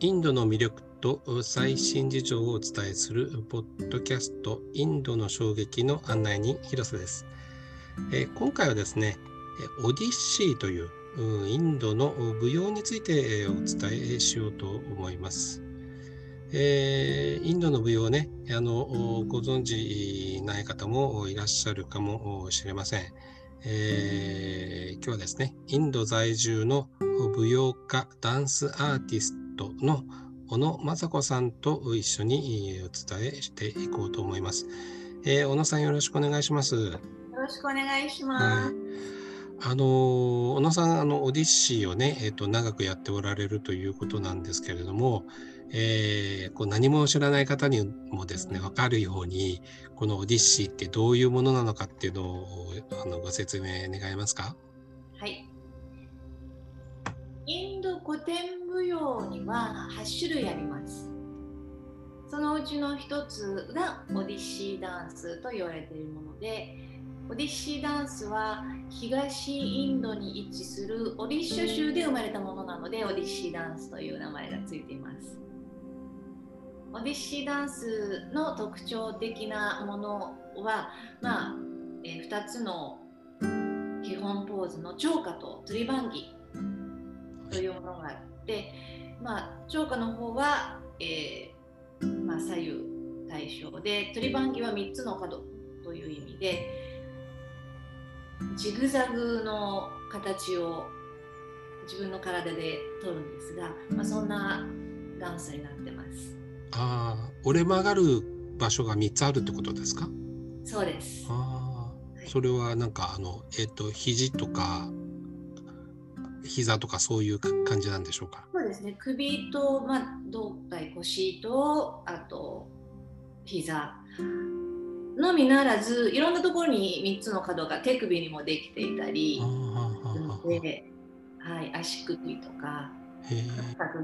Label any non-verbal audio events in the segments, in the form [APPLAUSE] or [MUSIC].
インドの魅力と最新事情をお伝えするポッドキャストインドの衝撃の案内人広瀬です、え今回はですねオディッシーというインドの舞踊についてお伝えしようと思います。えー、インドの舞踊ねあのご存知ない方もいらっしゃるかもしれません。えー、今日はですねインド在住の舞踊家ダンスアーティストの小野雅子さんと一緒にお伝えしていこうと思います。えー、小野さんよろしくお願いします。よろしくお願いします。はいあの小野さんあのオディッシーをね、えーと、長くやっておられるということなんですけれども、えー、こう何も知らない方にもですね分かるようにこのオディッシーってどういうものなのかっていうのをあのご説明願えますか？はいインド古典舞踊には8種類あります。そのうちの一つがオディッシーダンスと言われているものでオディッシーダンスは東インドに位置するオディッシャ州で生まれたものなのでオディッシーダンスという名前がついています。オディッシーダンスの特徴的なものは、まあえ、2つの基本ポーズの超歌とトリバンギ。というものがあって、まあ、超歌の方は、えーまあ、左右対称でトリバンギは3つの角という意味でジグザグの形を自分の体で取るんですが、まあ、そんなダンスになってます。ああ、折れ曲がる場所が3つあるってことですか？そうです。ああ、それはなんかあの、えっ、ー、と、肘とか、膝とかそういう感じなんでしょうか？そうですね。首と、まあ、胴体、腰と、あと、膝。のみならずいろんなところに3つの角が手首にもできていたりで、はい、足首とか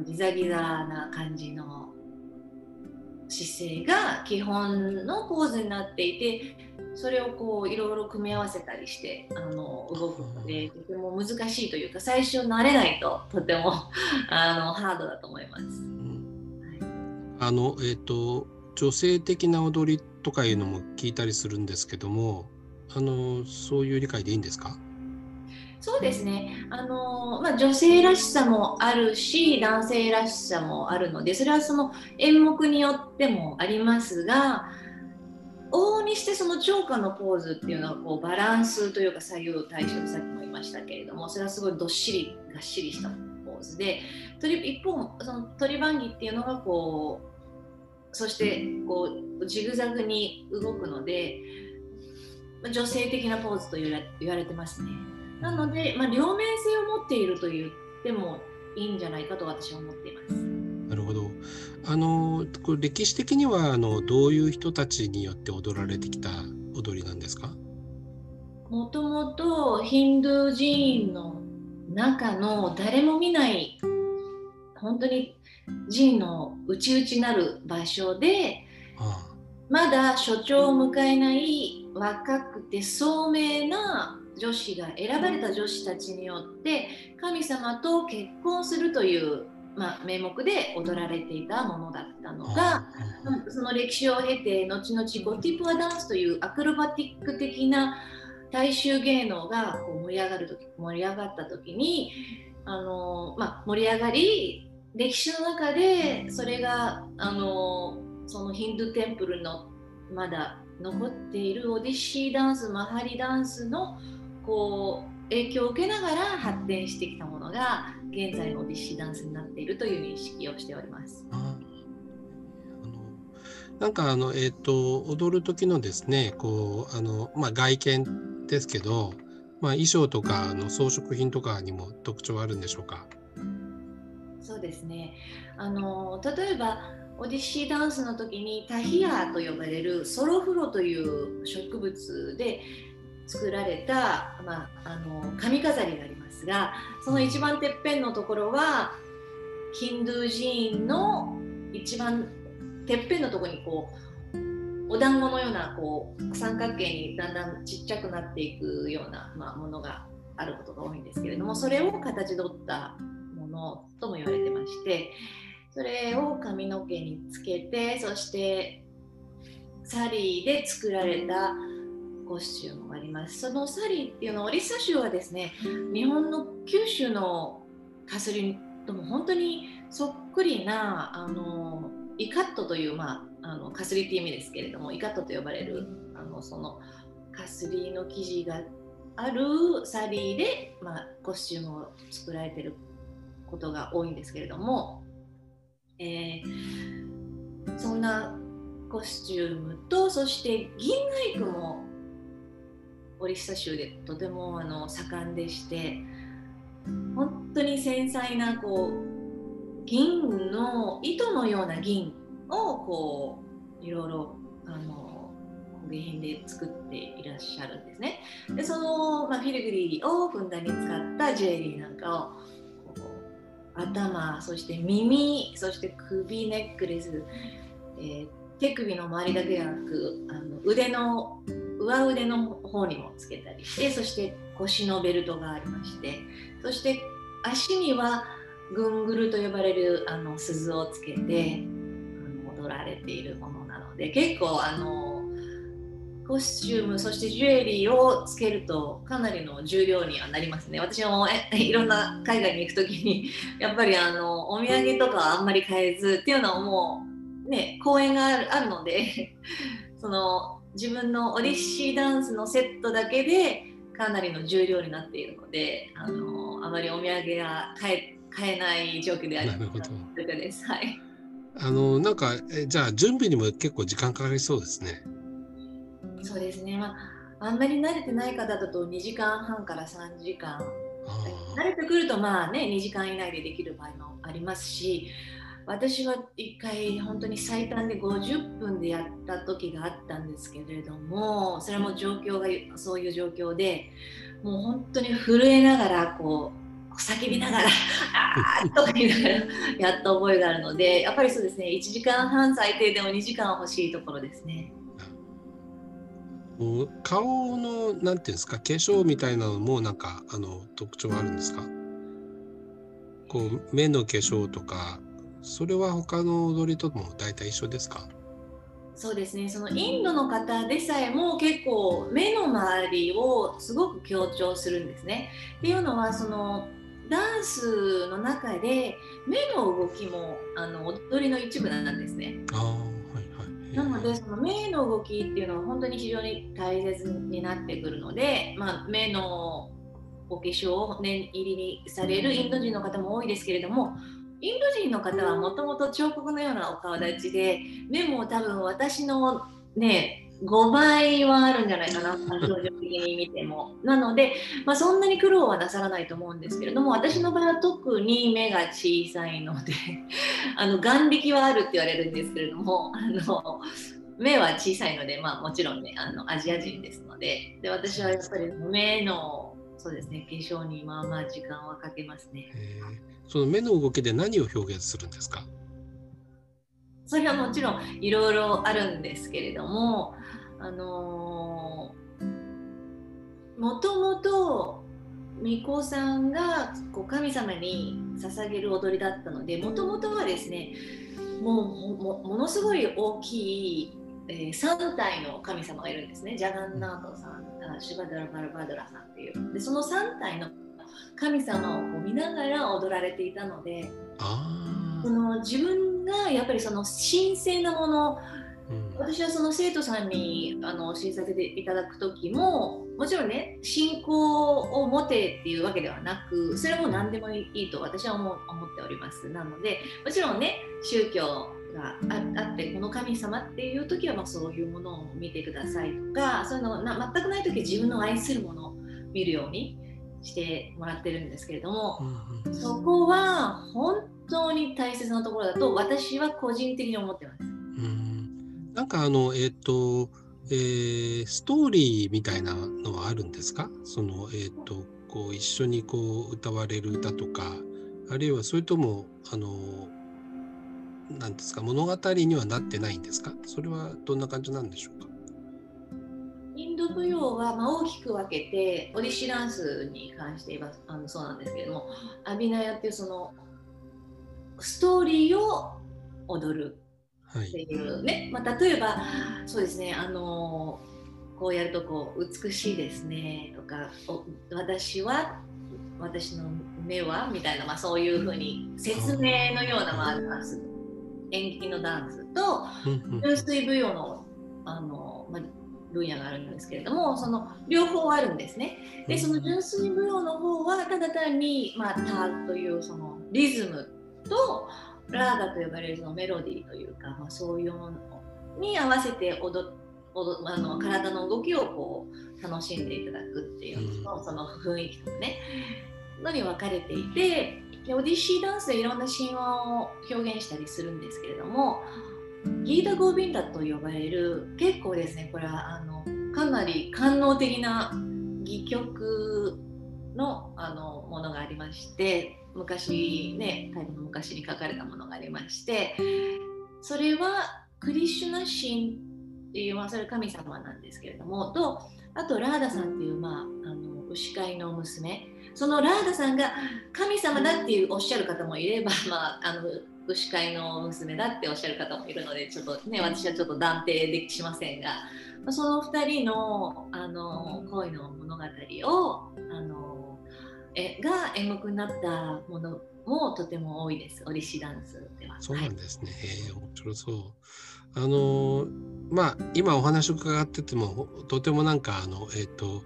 ギザギザな感じの姿勢が基本のポーズになっていてそれをこういろいろ組み合わせたりしてあの動くのでとても難しいというか最初慣れないととても [LAUGHS] あのハードだと思います。あのえっ、ー、と女性的な踊りとかいうのも聞いたりするんですけどもあのそういう理解でいいんですか？そうですね。あの、まあ、女性らしさもあるし男性らしさもあるのでそれはその演目によってもありますが往々にしてその超過のポーズっていうのはこうバランスというか左右対称さっきも言いましたけれどもそれはすごいどっしりがっしりしたポーズで一方その鳥番儀っていうのがこうそしてこうジグザグに動くので女性的なポーズと言われてますね。なので、まあ、両面性を持っていると言ってもいいんじゃないかと私は思っています。あのこれ歴史的にはあのどういう人たちによって踊られてきた踊りなんですか？もともとヒンドゥー寺院の中の誰も見ない本当に寺の内々なる場所でまだ所長を迎えない若くて聡明な女子が選ばれた女子たちによって神様と結婚するという、まあ、名目で踊られていたものだったのがその歴史を経て後々ゴティプアダンスというアクロバティック的な大衆芸能がこう盛り上がる時盛り上がった時にあの、まあ、盛り上がり歴史の中でそれがあのそのヒンドゥーテンプルのまだ残っているオディシーダンスマハリダンスのこう影響を受けながら発展してきたものが現在のオディシーダンスになっているという認識をしております。なんかあの、えーと、踊る時のですねこうあの、まあ、外見ですけど、まあ、衣装とかの装飾品とかにも特徴あるんでしょうか？そうですね。あの例えばオディシーダンスの時にタヒアと呼ばれるソロフロという植物で作られた、まあ、あの髪飾りがありますがその一番てっぺんのところはヒンドゥー寺院の一番てっぺんのところにこうお団子のようなこう三角形にだんだんちっちゃくなっていくような、まあ、ものがあることが多いんですけれどもそれを形取ったのとも言われてましてそれを髪の毛につけてそしてサリーで作られたコスチュームがあります。そのサリーっていうのはオリッサ州はですね日本の九州のかすりとも本当にそっくりなあのイカットという、まあ、あのかすりっていう意味ですけれどもイカットと呼ばれるあのそのかすりの生地があるサリーで、まあ、コスチュームを作られてることが多いんですけれども、えー、そんなコスチュームとそして銀細工もオリッサ州でとてもあの盛んでして本当に繊細なこう銀の糸のような銀をこういろいろあの工芸品で作っていらっしゃるんですね。でその、まあ、フィルグリーをふんだんに使ったジュエリーなんかを頭そして耳そして首ネックレス、えー、手首の周りだけでなくあの腕の上腕の方にもつけたりしてそして腰のベルトがありましてそして足にはぐんぐると呼ばれるあの鈴をつけて踊られているものなので結構あのコスチュームそしてジュエリーをつけるとかなりの重量にはなりますね。私もいろんな海外に行く時にやっぱりあのお土産とかはあんまり買えずっていうのはもうね公演があるのでその自分のオディッシーダンスのセットだけでかなりの重量になっているのであのあまりお土産が買え買えない状況である。なるほど。です。はい、あのなんかえじゃあ準備にも結構時間かかりそうですね。そうですね、まあ、あんまり慣れてない方だと2時間半から3時間。慣れてくるとまあね2時間以内でできる場合もありますし私は1回本当に最短で50分でやった時があったんですけれどもそれも状況がそういう状況でもう本当に震えながらこう叫びながら「あー」[LAUGHS] とか言いながらやった覚えがあるのでやっぱりそうですね1時間半最低でも2時間欲しいところですね。顔のなんていうんですか化粧みたいなのもなんかあの特徴あるんですか？こう目の化粧とかそれは他の踊りとも大体一緒ですか？そうですねそのインドの方でさえも結構目の周りをすごく強調するんですね。っていうのはそのダンスの中で目の動きもあの踊りの一部なんですね。あはいはい、なのでその目の動きっていうのは本当に非常に大切になってくるので、まあ、目のお化粧を念入りにされるインド人の方も多いですけれどもインド人の方はもともと彫刻のようなお顔立ちで目も多分私のね5倍はあるんじゃないかな表情的に見ても。なので、まあ、そんなに苦労はなさらないと思うんですけれども私の場合は特に目が小さいので [LAUGHS] あの眼力はあるって言われるんですけれどもあの目は小さいので、まあ、もちろんねあのアジア人ですので。で私はやっぱり目のそうですね化粧にまあまあ時間はかけますね。その目の動きで何を表現するんですか？それはもちろんいろいろあるんですけれども、あのー、もともと巫女さんがこう神様に捧げる踊りだったのでもともとはですねもうものすごい大きい、えー、3体の神様がいるんですね。ジャガンナートさんシュバダラバルバドラさんっていう。でその3体の神様を見ながら踊られていたのでその自分がやっぱりその神聖なもの、うん、私はその生徒さんにあの教えさせていただく時ももちろんね信仰を持てっていうわけではなくそれも何でもいいと私は思思っております。なのでもちろんね宗教があってこの神様っていう時はまあそういうものを見てくださいとかそういうのな全くない時は自分の愛するものを見るようにしてもらってるんですけれども、うんうん、そこは本当に大切なところだと私は個人的に思ってます。うん。なんかあのえっ、ー、と、えー、ストーリーみたいなのはあるんですか？そのえっ、ー、とこう一緒にこう歌われる歌とかあるいはそれともあのなんですか？物語にはなってないんですか？それはどんな感じなんでしょうか？インド舞踊はま大きく分けてオディシダンスに関して言えばあのそうなんですけれどもアビナヤっていうそのストーリーを踊るはい。っていうね、まあ、例えばそうですねあのこうやるとこう美しいですねとかお私は私の目はみたいな、まあ、そういうふうに説明のような、まあ、ダンス。演劇のダンスと純粋舞踊のあの、まあ、分野があるんですけれどもその両方あるんですね。でその純粋舞踊の方はただ単に、まあ、タというそのリズムとラーダと呼ばれるそのメロディーというか、まあ、そういうものに合わせて踊っ踊あの体の動きをこう楽しんでいただくっていうのと、その雰囲気とかねのに分かれていてでオディッシーダンスでいろんな神話を表現したりするんですけれどもギーダ・ゴービンダと呼ばれる結構ですねこれはあのかなり官能的な戯曲のあのものがありまして昔ねタイの昔に書かれたものがありましてそれはクリシュナ神っていう、まあ、それ神様なんですけれどもとあとラーダさんっていう、まあ、あの牛飼いの娘。そのラーダさんが神様だっていうおっしゃる方もいれば、まあ、あの牛飼いの娘だっておっしゃる方もいるのでちょっとね私はちょっと断定できしませんがまあその2人のあの恋の物語をあのえが演目になったものもとても多いですオリシダンスでは。そうなはいんですね。へえ面白そう。あのーまあ今お話を伺っててもとてもなんかあのえっ、と、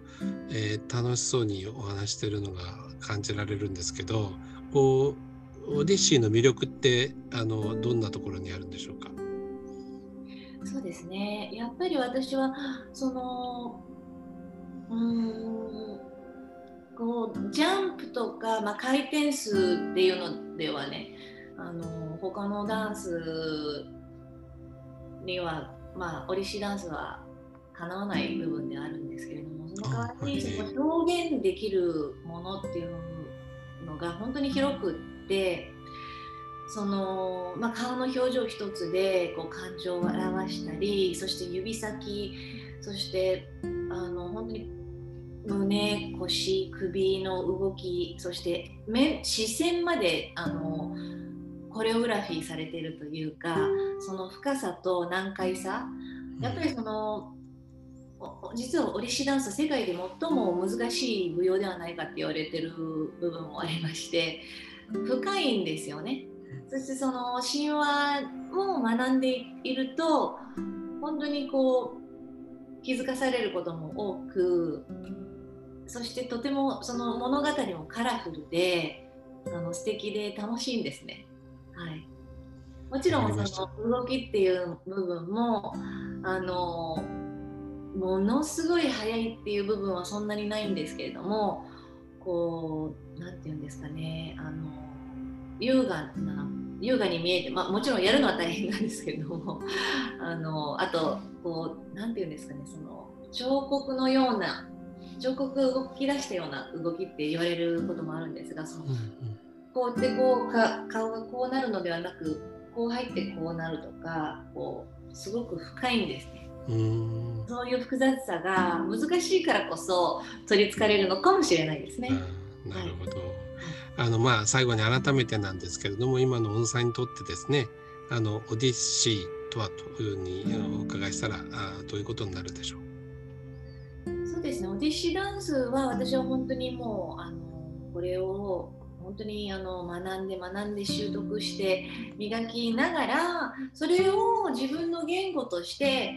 えー楽しそうにお話してるのが感じられるんですけど、こうオディッシーの魅力ってあのどんなところにあるんでしょうか？そうですねやっぱり私はそのうーんこうジャンプとか、まあ、回転数っていうのではねあの他のダンスには、まあ、オリシダンスはかなわない部分であるんですけれどもその代わりにその表現できるものっていうのが本当に広くってその、まあ、顔の表情一つでこう感情を表したりそして指先そしてあの本当に胸腰首の動きそして目視線まであのコレオグラフィーされてるというかその深さと難解さやっぱりその実はオリシダンス世界で最も難しい舞踊ではないかって言われてる部分もありまして深いんですよね。そしてその神話を学んでいると本当にこう気づかされることも多くそしてとてもその物語もカラフルであの素敵で楽しいんですね。はい、もちろんその動きっていう部分もあのものすごい速いっていう部分はそんなにないんですけれどもこうなんて言うんですかね。あの優雅な優雅に見えて、まあ、もちろんやるのは大変なんですけれども。[LAUGHS] あのあとこうなんて言うんですかね。その彫刻のような彫刻が動き出したような動きって言われることもあるんですがそのうんうん。こうやってこうか顔がこうなるのではなくこう入ってこうなるとかこうすごく深いんですね。うーん。そういう複雑さが難しいからこそ取りつかれるのかもしれないですね。なるほど。あのまあ最後に改めてなんですけれども今の音さんにとってですねあのオディッシーとはというふうにお伺いしたらあーどういうことになるでしょう？そうですね、オディッシーダンスは私は本当にもうあのこれを本当にあの学んで学んで習得して磨きながらそれを自分の言語として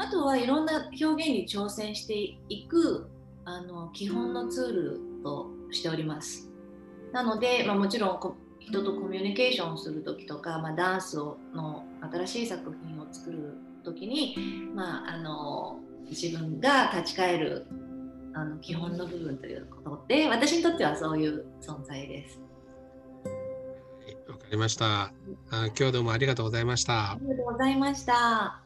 あとはいろんな表現に挑戦していくあの基本のツールとしております。なので、まあ、もちろんこ人とコミュニケーションする時とか、まあ、ダンスをの新しい作品を作る時に、まあ、あの自分が立ち返るあの基本の部分ということで私にとってはそういう存在です。はいわかりました。あー今日はどうもありがとうございましたあ。りがとうございました。